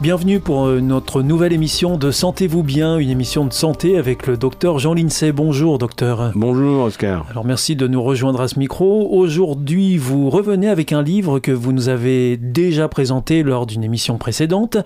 Bienvenue pour euh, notre nouvelle émission de Sentez-vous bien, une émission de santé avec le docteur Jean Lincey. Bonjour docteur. Bonjour Oscar. Alors merci de nous rejoindre à ce micro. Aujourd'hui, vous revenez avec un livre que vous nous avez déjà présenté lors d'une émission précédente.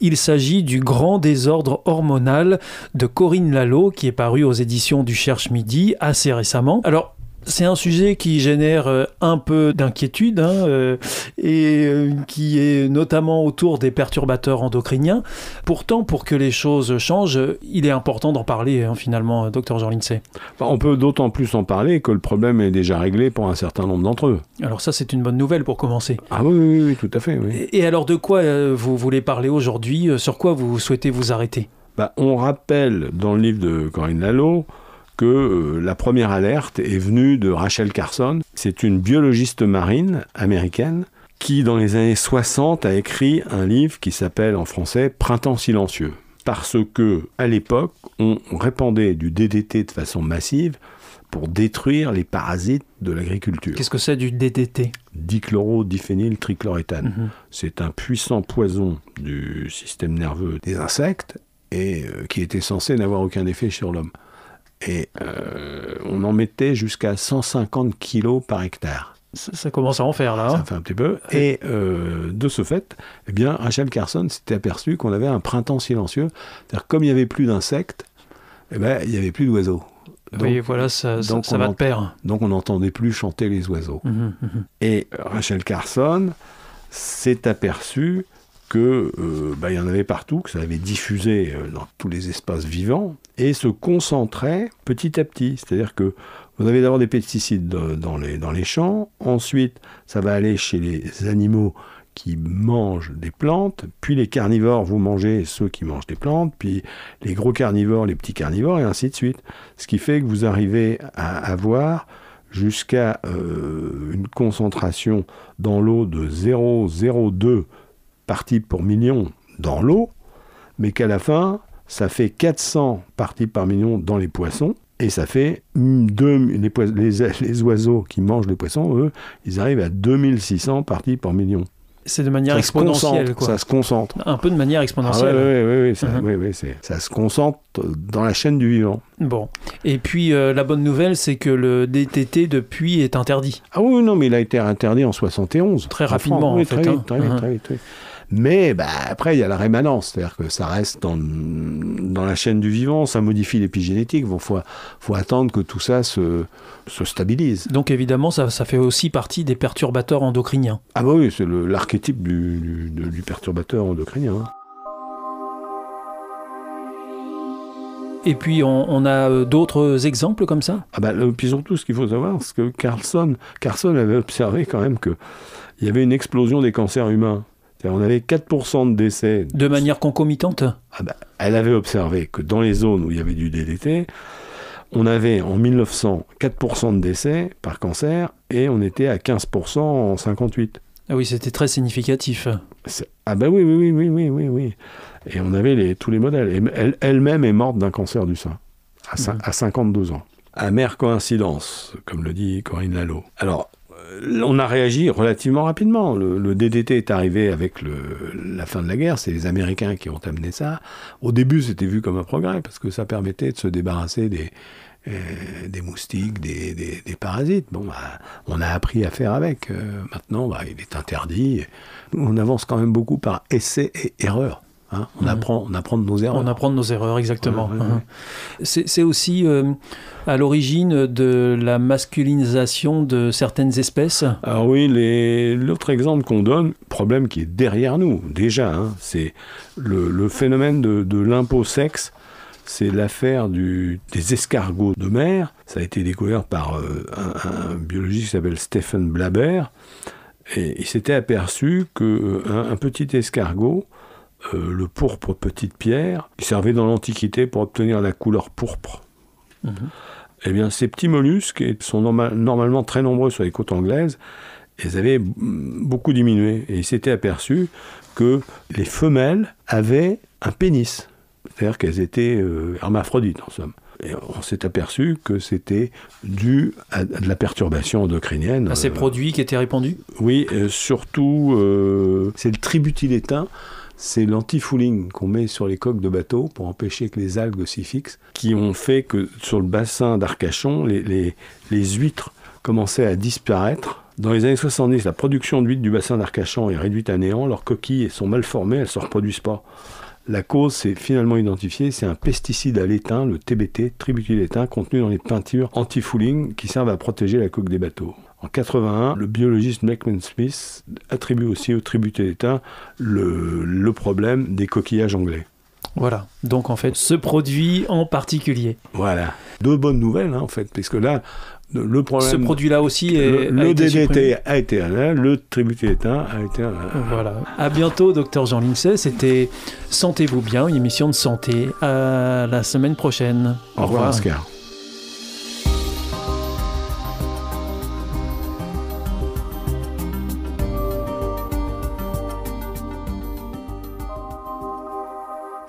Il s'agit du Grand désordre hormonal de Corinne Lalo qui est paru aux éditions du Cherche Midi assez récemment. Alors c'est un sujet qui génère euh, un peu d'inquiétude hein, euh, et euh, qui est notamment autour des perturbateurs endocriniens. Pourtant, pour que les choses changent, il est important d'en parler hein, finalement, docteur Jean Lindsay. On peut d'autant plus en parler que le problème est déjà réglé pour un certain nombre d'entre eux. Alors ça, c'est une bonne nouvelle pour commencer. Ah oui, oui, oui tout à fait. Et alors de quoi vous voulez parler aujourd'hui? Sur quoi vous souhaitez vous arrêter? Bah, On rappelle dans le livre de Corinne Lalo que euh, la première alerte est venue de Rachel Carson. C'est une biologiste marine américaine qui, dans les années 60, a écrit un livre qui s'appelle en français Printemps silencieux. Parce que, à l'époque, on répandait du DDT de façon massive pour détruire les parasites de l'agriculture. Qu'est-ce que c'est du DDT Dichlorodiphényl trichloroéthane. Mhm. C'est un puissant poison du système nerveux des insectes et euh, qui était censé n'avoir aucun effet sur l'homme. Et euh, on en mettait jusqu'à 150 kilos par hectare. Ça, commence à en faire là. Ça hein. fait un petit peu. Et euh, de ce fait, eh bien, Rachel Carson s'était aperçu qu'on avait un printemps silencieux. C'est-à-dire comme il n'y avait plus d'insectes, eh ben, il n'y avait plus d'oiseaux. oui, voilà, ça, ça, va de pair. Donc on n'entendait plus chanter les oiseaux. Mmh, mmh. Et Rachel Carson s'est aperçu que euh, bah, il y en avait partout, que ça avait diffusé euh, dans tous les espaces vivants et se concentrait petit à petit. C'est-à-dire que vous avez d'abord des pesticides dans les, champs, ensuite ça va aller chez les animaux qui mangent des plantes, puis les carnivores, vous mangez ceux qui mangent des plantes, puis les gros carnivores, les petits carnivores, et ainsi de suite. Ce qui fait que vous arrivez à avoir jusqu'à euh, une concentration dans l'eau de 0,02 parties pour million dans l'eau, mais qu'à la fin, ça fait 400 parties par million dans les poissons, et ça fait deux, les, les, oiseaux qui mangent les poissons, eux, ils arrivent à 2600 parties par million. C'est de manière exponentielle. Quoi. Ça se concentre. Un peu de manière exponentielle. Ah oui, oui, oui, ça, se concentre dans la chaîne du vivant. Bon. Et puis, euh, la bonne nouvelle, c'est que le DTT, depuis, est interdit. Ah oui, non, mais il a été interdit en 71. Très rapidement, en, fait. Très vite, très vite, très vite. Mais bah, après, il y a la rémanence, c'est-à-dire que ça reste dans, dans, la chaîne du vivant, ça modifie l'épigénétique. Il faut, faut, attendre que tout ça se, se stabilise. Donc évidemment, ça, ça, fait aussi partie des perturbateurs endocriniens. Ah bah oui, c'est l'archétype du, du, du, perturbateur endocrinien. Hein. Et puis on, a euh, d'autres exemples comme ça? Ah bah, puis surtout, ce qu'il faut savoir, c'est que Carlson, Carlson avait observé quand même qu'il y avait une explosion des cancers humains. On avait 4% de décès. De manière concomitante ah bah, Elle avait observé que dans les zones où il y avait du DDT, on avait en 1900 4% de décès par cancer et on était à 15% en 58. Ah oui, c'était très significatif. Ah bah oui, oui, oui, oui, oui, oui. Et on avait les, tous les modèles. Elle-même est morte d'un cancer du sein à, à 52 ans. Amère coïncidence, comme le dit Corinne Lalo. Alors, on a réagi relativement rapidement. Le, DDT est arrivé avec la fin de la guerre, c'est les Américains qui ont amené ça. Au début, c'était vu comme un progrès, parce que ça permettait de se débarrasser des, des moustiques, des, parasites. Bon, bah, on a appris à faire avec. maintenant, bah, il est interdit. On avance quand même beaucoup par essai et erreur. Hein. on, mhm. apprend, on apprend de nos erreurs. On apprend de nos erreurs, exactement. Mhm. C'est aussi euh, à l'origine de la masculinisation de certaines espèces Alors oui, l'autre exemple qu'on donne, problème qui est derrière nous déjà, hein, c'est le, phénomène de, de sexe. C'est l'affaire des escargots de mer. Ça a été découvert par euh, un, biologiste qui s'appelle Stephen Blaber. Et il s'était aperçu qu'un euh, un petit escargot euh, le pourpre petite pierre, qui servait dans l'Antiquité pour obtenir la couleur pourpre. Mhm. Eh bien, ces petits mollusques sont normalement très nombreux sur les côtes anglaises, ils avaient beaucoup diminué. Et il s'était aperçu que les femelles avaient un pénis. C'est-à-dire qu'elles étaient euh, hermaphrodites, en somme. Et on s'est aperçu que c'était dû à, de la perturbation endocrinienne. À ces produits qui étaient répandus? Oui, euh, surtout, c'est le tributylétain c'est l'anti-fouling qu'on met sur les coques de bateau pour empêcher que les algues s'y fixent, qui ont fait que sur le bassin d'Arcachon, les, huîtres commençaient à disparaître. Dans les années 70, la production d'huîtres du bassin d'Arcachon est réduite à néant, leurs coquilles sont mal formées, elles ne se reproduisent pas. La cause, c'est finalement identifié, c'est un pesticide à l'étain, le TBT, tributylétain, contenu dans les peintures anti-fouling qui servent à protéger la coque des bateaux. En 81, le biologiste Beckman Smith attribue aussi au tribut d'État le, le problème des coquillages anglais. Voilà, donc en fait, ce produit en particulier. Voilà. Deux bonnes nouvelles, hein, en fait, puisque là, le problème. Ce produit-là aussi est. Le, DDT a été là, le tribut d'État a été là. Voilà. À bientôt, docteur Jean Lincey. C'était Sentez-vous bien, une émission de santé. À la semaine prochaine. Au, revoir, Oscar.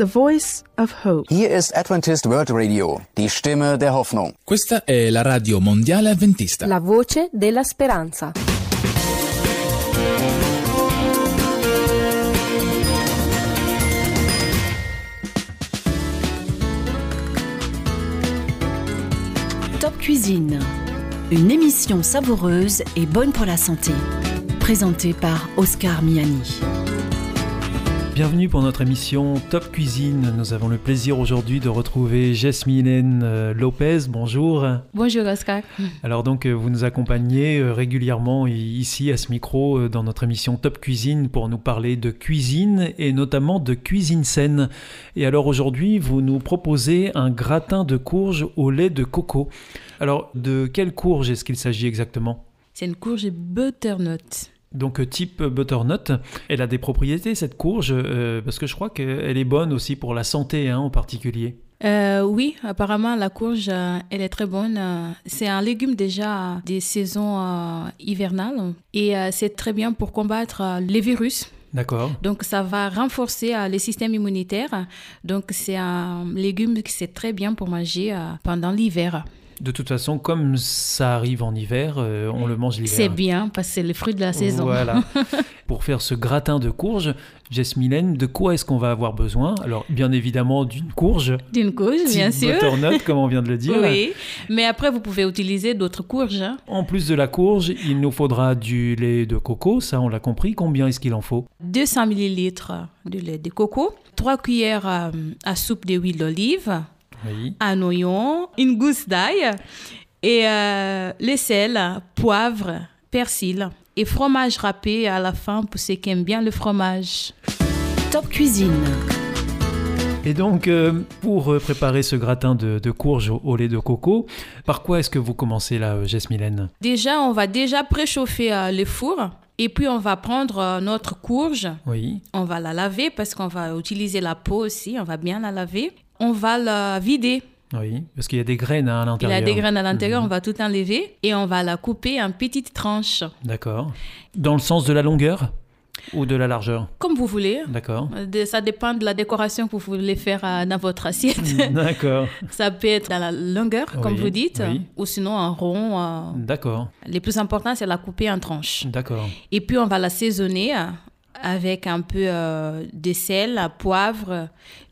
The Voice of Hope. Hier ist Adventist World Radio, die Stimme der Hoffnung. Questa è la radio mondiale adventista. La voce della speranza. Top Cuisine. Une émission savoureuse et bonne pour la santé. Présentée par Oscar Miani. Bienvenue pour notre émission Top Cuisine. Nous avons le plaisir aujourd'hui de retrouver Jasmine euh, Lopez. Bonjour. Bonjour Oscar. Alors donc euh, vous nous accompagnez euh, régulièrement ici à ce micro dans notre émission Top Cuisine pour nous parler de cuisine et notamment de cuisine saine. Et alors aujourd'hui vous nous proposez un gratin de courge au lait de coco. Alors de quelle courge est-ce qu'il s'agit exactement? C'est une courge butternut. Donc euh, type butternut, elle a des propriétés cette courge euh, parce que je crois qu'elle est bonne aussi pour la santé hein, en particulier. Euh, oui, apparemment la courge, elle est très bonne. C'est un légume déjà des saisons hivernales et c'est très bien pour combattre les virus. D'accord. Donc ça va renforcer le système immunitaire. Donc c'est un légume qui c'est très bien pour manger pendant l'hiver. De toute façon, comme ça arrive en hiver, euh, on le mange l'hiver. C'est bien, parce que c'est le fruit de la saison. Voilà. Pour faire ce gratin de courge, Jasmine, de quoi est-ce qu'on va avoir besoin? Alors, bien évidemment, d'une courge. D'une courge, bien sûr. butternut, comme on vient de le dire. Oui, mais après, vous pouvez utiliser d'autres courges. Hein. En plus de la courge, il nous faudra du lait de coco, ça on l'a compris. Combien est-ce qu'il en faut? 200 ml de lait de coco, 3 cuillères à, à soupe d'huile d'olive, un oignon, une gousse d'ail et euh, les sels, poivre, persil et fromage râpé à la fin pour ceux qui aiment bien le fromage. Top cuisine. Et donc, euh, pour préparer ce gratin de, de courge au, lait de coco, par quoi est-ce que vous commencez là, Jess Déjà, on va déjà préchauffer euh, le four Et puis on va prendre euh, notre courge. Oui. On va la laver parce qu'on va utiliser la peau aussi. On va bien la laver. On va la vider. Oui, parce qu'il y a des graines à l'intérieur. Il y a des graines à l'intérieur, Mhm. on va tout enlever et on va la couper en petites tranches, D'accord. Dans le sens de la longueur ou de la largeur comme vous voulez. D'accord. Ça dépend de la décoration que vous voulez faire euh, dans votre assiette. D'accord. Ça peut être dans la longueur, comme vous dites, oui. ou sinon en rond. euh. D'accord. Le plus important, c'est la couper en tranches. D'accord. Et puis, on va l'assaisonner euh, avec un peu de sel, poivre,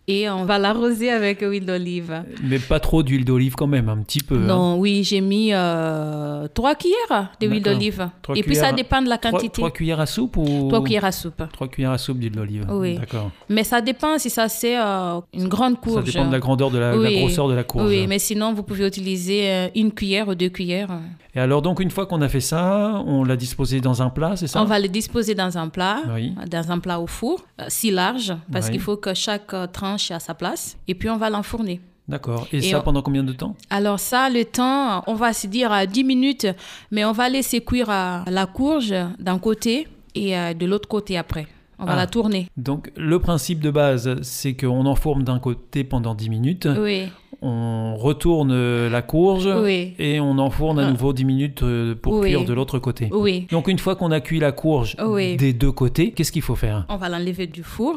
et on va l'arroser avec huile d'olive. Mais pas trop d'huile d'olive quand même, un petit peu. hein. Non, oui, j'ai mis euh, trois cuillères d'huile d'olive. Et puis, ça dépend de la quantité. trois cuillères à soupe ou Trois cuillères à soupe. Trois cuillères à soupe d'huile d'olive. Oui. D'accord. Mais ça dépend si ça c'est euh, une grande Ça courge. dépend de la grandeur de la, grosseur de la courge. Oui, mais sinon, vous pouvez utiliser euh, une cuillère ou deux cuillères. Et alors donc une fois qu'on a fait ça, on l'a disposé dans un plat, c'est ça? On va le disposer dans un plat, Oui. dans un plat au four, euh, si large, parce Oui. qu'il faut que chaque tranche à sa place. Et puis, on va l'enfourner. D'accord. Et, Et ça on- pendant combien de temps? Alors ça, le temps, on va se dire à 10 minutes, mais on va laisser cuire euh, la courge d'un côté et euh, de l'autre côté après. On va Ah. la tourner. Donc le principe de base, c'est qu'on enfourne d'un côté pendant 10 minutes, Oui, on retourne la courge Oui. et on enfourne à Ah. nouveau 10 minutes euh, pour Oui. cuire de l'autre côté. oui. Donc une fois qu'on a cuit la courge Oui. des deux côtés, qu'est-ce qu'il faut faire? On va l'enlever du four.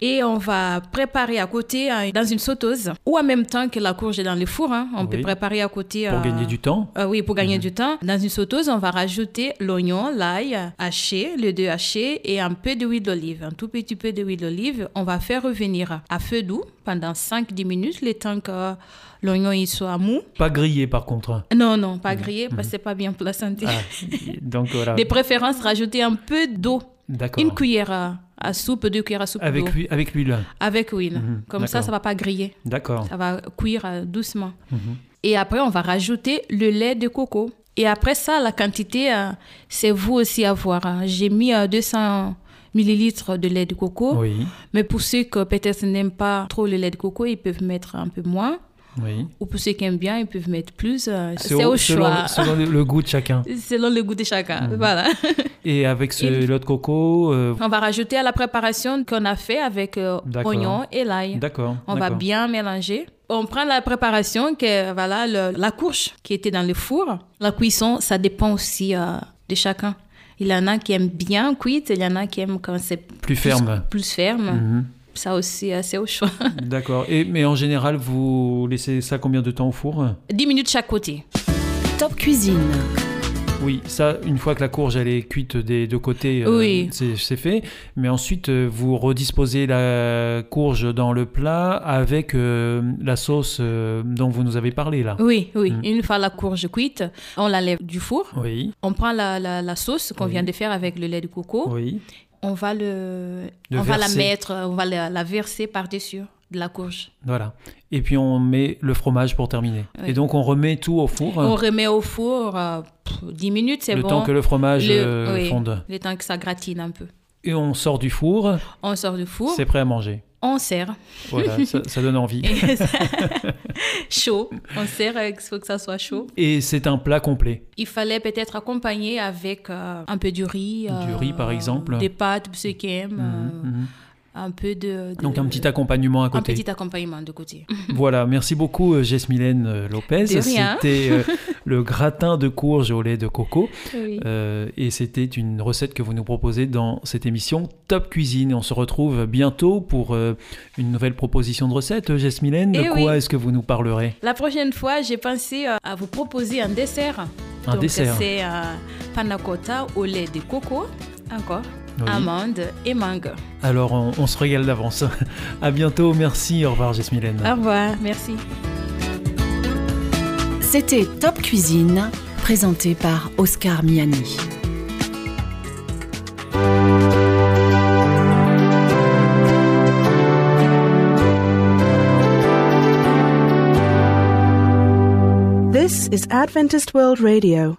Et on va préparer à côté euh, dans une sauteuse ou en même temps que la courge est dans le four. hein, on peut préparer à côté. Pour euh, gagner du temps euh, oui, pour gagner Mhm. du temps. Dans une sauteuse, on va rajouter l'oignon, l'ail haché, les deux hachés et un peu d'huile d'olive. Un tout petit peu d'huile d'olive. On va faire revenir à feu doux pendant 5-10 minutes, le temps que l'oignon il soit mou. Pas grillé par contre. Non, non, pas grillé parce que c'est pas bien pour la santé. Mhm. Ah, donc voilà. De préférence, rajouter un peu d'eau. D'accord. Une cuillère à, à soupe, deux cuillères à soupe Avec, d'eau. avec l'huile. Avec huile. Mhm, Comme ça, d'accord. ça va pas griller. D'accord. Ça va cuire euh, doucement. Mhm. Et après, on va rajouter le lait de coco. Et après ça, la quantité, euh, c'est vous aussi à voir. hein. J'ai mis euh, 200 millilitres de lait de coco. Oui. Mais pour ceux qui peut-être n'aiment pas trop le lait de coco, ils peuvent mettre un peu moins. Oui. Ou pour ceux qui aiment bien, ils peuvent mettre plus. euh, C'est au choix. selon le, le goût de chacun. Selon le goût de chacun. Voilà. Et avec ce Et- lait de coco, euh, On va rajouter à la préparation qu'on a fait avec euh, oignon et l'ail. d'accord. On va bien mélanger. On prend la préparation, que voilà, le- la courge qui était dans le four. La cuisson, ça dépend aussi euh, de chacun. Il y en a qui aiment bien cuite, il y en a qui aiment quand c'est Plus ferme. Plus ferme. Mhm. Ça aussi, c'est au choix. D'accord. Et mais en général, vous laissez ça combien de temps au four? 10 minutes chaque côté. Top Cuisine. Oui, ça, une fois que la courge elle est cuite des deux côtés, euh, Oui. c'est c'est fait. Mais ensuite, euh, vous redisposez la courge dans le plat avec euh, la sauce euh, dont vous nous avez parlé là. Oui, oui. Mhm. Une fois la courge cuite, on la lève du four. Oui, On prend la, la- la sauce qu'on Oui. vient de faire avec le lait de coco. oui. On va le, Le on va la mettre, on va la, la verser par-dessus de la courge. Voilà. Et puis on met le fromage pour terminer. Oui. Et donc on remet tout au four. On remet au four euh, pff, 10 minutes, c'est le bon. temps que le fromage Le- euh, oui, fonde. Le temps que ça gratine un peu. Et on sort du four, On sort du four, c'est prêt à manger. on sert. Voilà, ça, ça donne envie. Chaud. On sert, euh, il faut que ça soit chaud. Et c'est un plat complet. Il fallait peut-être accompagner avec euh, un peu de riz. Du riz, par exemple. Des pâtes, ceux qui aiment. Un peu de, de- Donc un petit accompagnement à un côté. petit accompagnement de côté. Voilà, merci beaucoup euh, Jesmilène euh, Lopez. De. C'était euh, le gratin de courge au lait de coco. Oui. Euh, et c'était une recette que vous nous proposez dans cette émission Top Cuisine. On se retrouve bientôt pour euh, une nouvelle proposition de recette. Jesmilène, de Eh quoi oui. est-ce que vous nous parlerez? La prochaine fois, j'ai pensé à vous proposer un dessert. Un Donc, dessert. C'est panna cotta au lait de coco, encore, Oui. amandes et mangue. Alors on, on se régale d'avance. à bientôt, merci, au revoir Jesmilène. Au revoir, merci. C'était Top Cuisine, présenté par Oscar Miani. This is Adventist World Radio,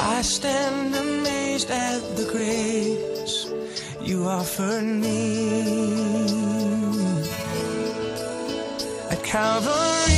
I stand amazed at the grace you offered me. At Calvary.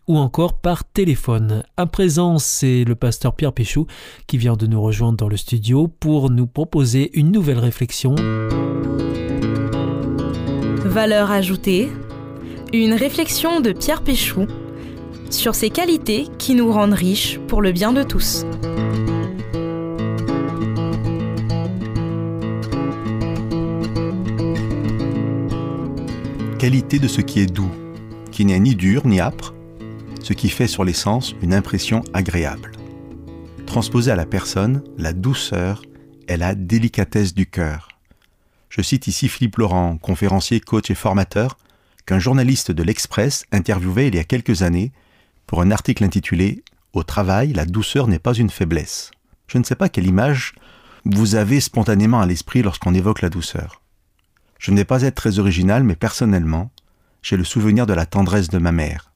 ou encore par téléphone. À présent, c'est le pasteur Pierre Péchou qui vient de nous rejoindre dans le studio pour nous proposer une nouvelle réflexion. Valeur ajoutée. Une réflexion de Pierre Péchou sur ses qualités qui nous rendent riches pour le bien de tous. Qualité de ce qui est doux, qui n'est ni dur ni âpre, ce qui fait sur les sens une impression agréable. Transposée à la personne, la douceur est la délicatesse du cœur. Je cite ici Philippe Laurent, conférencier, coach et formateur, qu'un journaliste de l'Express interviewait il y a quelques années pour un article intitulé Au travail, la douceur n'est pas une faiblesse. Je ne sais pas quelle image vous avez spontanément à l'esprit lorsqu'on évoque la douceur. Je ne vais pas être très original, mais personnellement, j'ai le souvenir de la tendresse de ma mère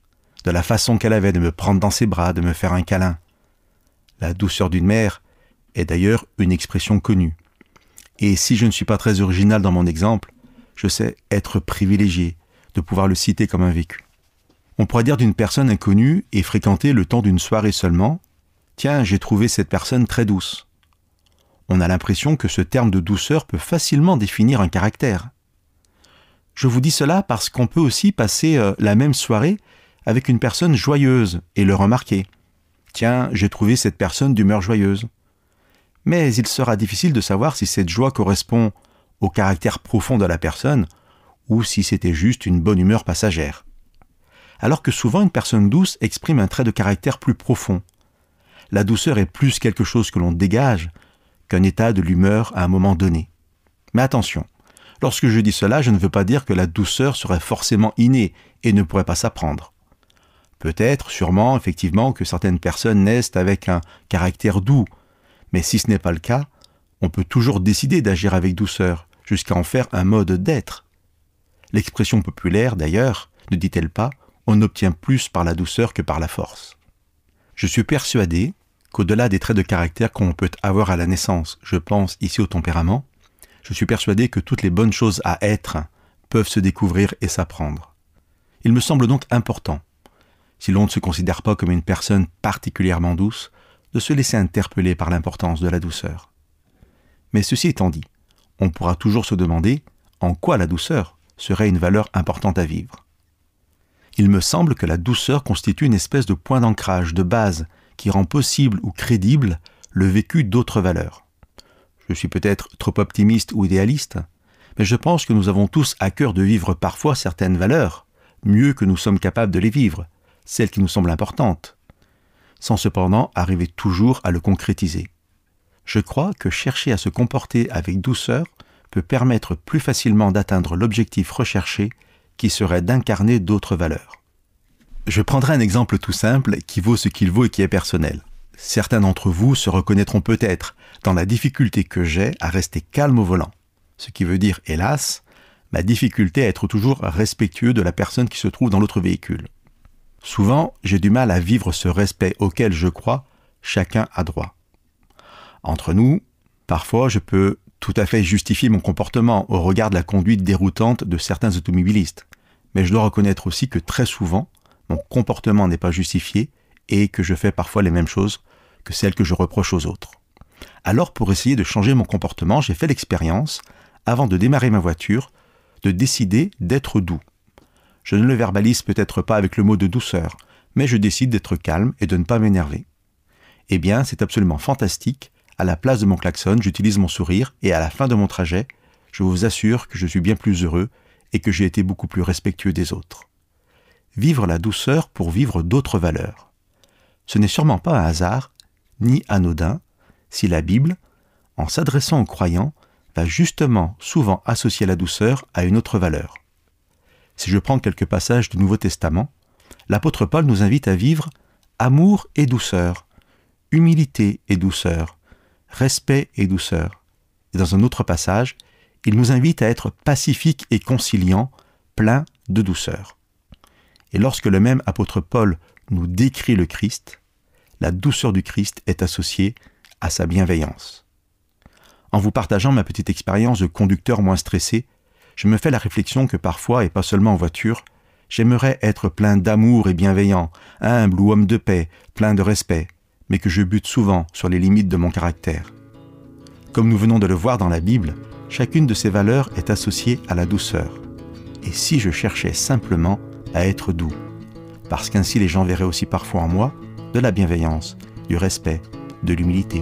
de la façon qu'elle avait de me prendre dans ses bras, de me faire un câlin. La douceur d'une mère est d'ailleurs une expression connue. Et si je ne suis pas très original dans mon exemple, je sais être privilégié de pouvoir le citer comme un vécu. On pourrait dire d'une personne inconnue et fréquentée le temps d'une soirée seulement, Tiens, j'ai trouvé cette personne très douce. On a l'impression que ce terme de douceur peut facilement définir un caractère. Je vous dis cela parce qu'on peut aussi passer euh, la même soirée avec une personne joyeuse et le remarquer. Tiens, j'ai trouvé cette personne d'humeur joyeuse. Mais il sera difficile de savoir si cette joie correspond au caractère profond de la personne ou si c'était juste une bonne humeur passagère. Alors que souvent une personne douce exprime un trait de caractère plus profond. La douceur est plus quelque chose que l'on dégage qu'un état de l'humeur à un moment donné. Mais attention, lorsque je dis cela, je ne veux pas dire que la douceur serait forcément innée et ne pourrait pas s'apprendre. Peut-être, sûrement, effectivement, que certaines personnes naissent avec un caractère doux, mais si ce n'est pas le cas, on peut toujours décider d'agir avec douceur, jusqu'à en faire un mode d'être. L'expression populaire, d'ailleurs, ne dit-elle pas, on obtient plus par la douceur que par la force. Je suis persuadé qu'au-delà des traits de caractère qu'on peut avoir à la naissance, je pense ici au tempérament, je suis persuadé que toutes les bonnes choses à être peuvent se découvrir et s'apprendre. Il me semble donc important, si l'on ne se considère pas comme une personne particulièrement douce, de se laisser interpeller par l'importance de la douceur. Mais ceci étant dit, on pourra toujours se demander en quoi la douceur serait une valeur importante à vivre. Il me semble que la douceur constitue une espèce de point d'ancrage, de base, qui rend possible ou crédible le vécu d'autres valeurs. Je suis peut-être trop optimiste ou idéaliste, mais je pense que nous avons tous à cœur de vivre parfois certaines valeurs, mieux que nous sommes capables de les vivre, celles qui nous semblent importantes, sans cependant arriver toujours à le concrétiser. Je crois que chercher à se comporter avec douceur peut permettre plus facilement d'atteindre l'objectif recherché qui serait d'incarner d'autres valeurs. Je prendrai un exemple tout simple qui vaut ce qu'il vaut et qui est personnel. Certains d'entre vous se reconnaîtront peut-être dans la difficulté que j'ai à rester calme au volant. Ce qui veut dire, hélas, ma difficulté à être toujours respectueux de la personne qui se trouve dans l'autre véhicule. Souvent, j'ai du mal à vivre ce respect auquel je crois chacun a droit. Entre nous, parfois je peux tout à fait justifier mon comportement au regard de la conduite déroutante de certains automobilistes, mais je dois reconnaître aussi que très souvent, mon comportement n'est pas justifié et que je fais parfois les mêmes choses que celles que je reproche aux autres. Alors pour essayer de changer mon comportement, j'ai fait l'expérience, avant de démarrer ma voiture, de décider d'être doux. Je ne le verbalise peut-être pas avec le mot de douceur, mais je décide d'être calme et de ne pas m'énerver. Eh bien, c'est absolument fantastique. À la place de mon klaxon, j'utilise mon sourire et à la fin de mon trajet, je vous assure que je suis bien plus heureux et que j'ai été beaucoup plus respectueux des autres vivre la douceur pour vivre d'autres valeurs. Ce n'est sûrement pas un hasard, ni anodin, si la Bible, en s'adressant aux croyants, va justement souvent associer la douceur à une autre valeur. Si je prends quelques passages du Nouveau Testament, l'apôtre Paul nous invite à vivre amour et douceur, humilité et douceur, respect et douceur. Et dans un autre passage, il nous invite à être pacifique et conciliant, plein de douceur. Et lorsque le même apôtre Paul nous décrit le Christ, la douceur du Christ est associée à sa bienveillance. En vous partageant ma petite expérience de conducteur moins stressé, je me fais la réflexion que parfois, et pas seulement en voiture, j'aimerais être plein d'amour et bienveillant, humble ou homme de paix, plein de respect, mais que je bute souvent sur les limites de mon caractère. Comme nous venons de le voir dans la Bible, chacune de ces valeurs est associée à la douceur. Et si je cherchais simplement à être doux, parce qu'ainsi les gens verraient aussi parfois en moi de la bienveillance, du respect, de l'humilité.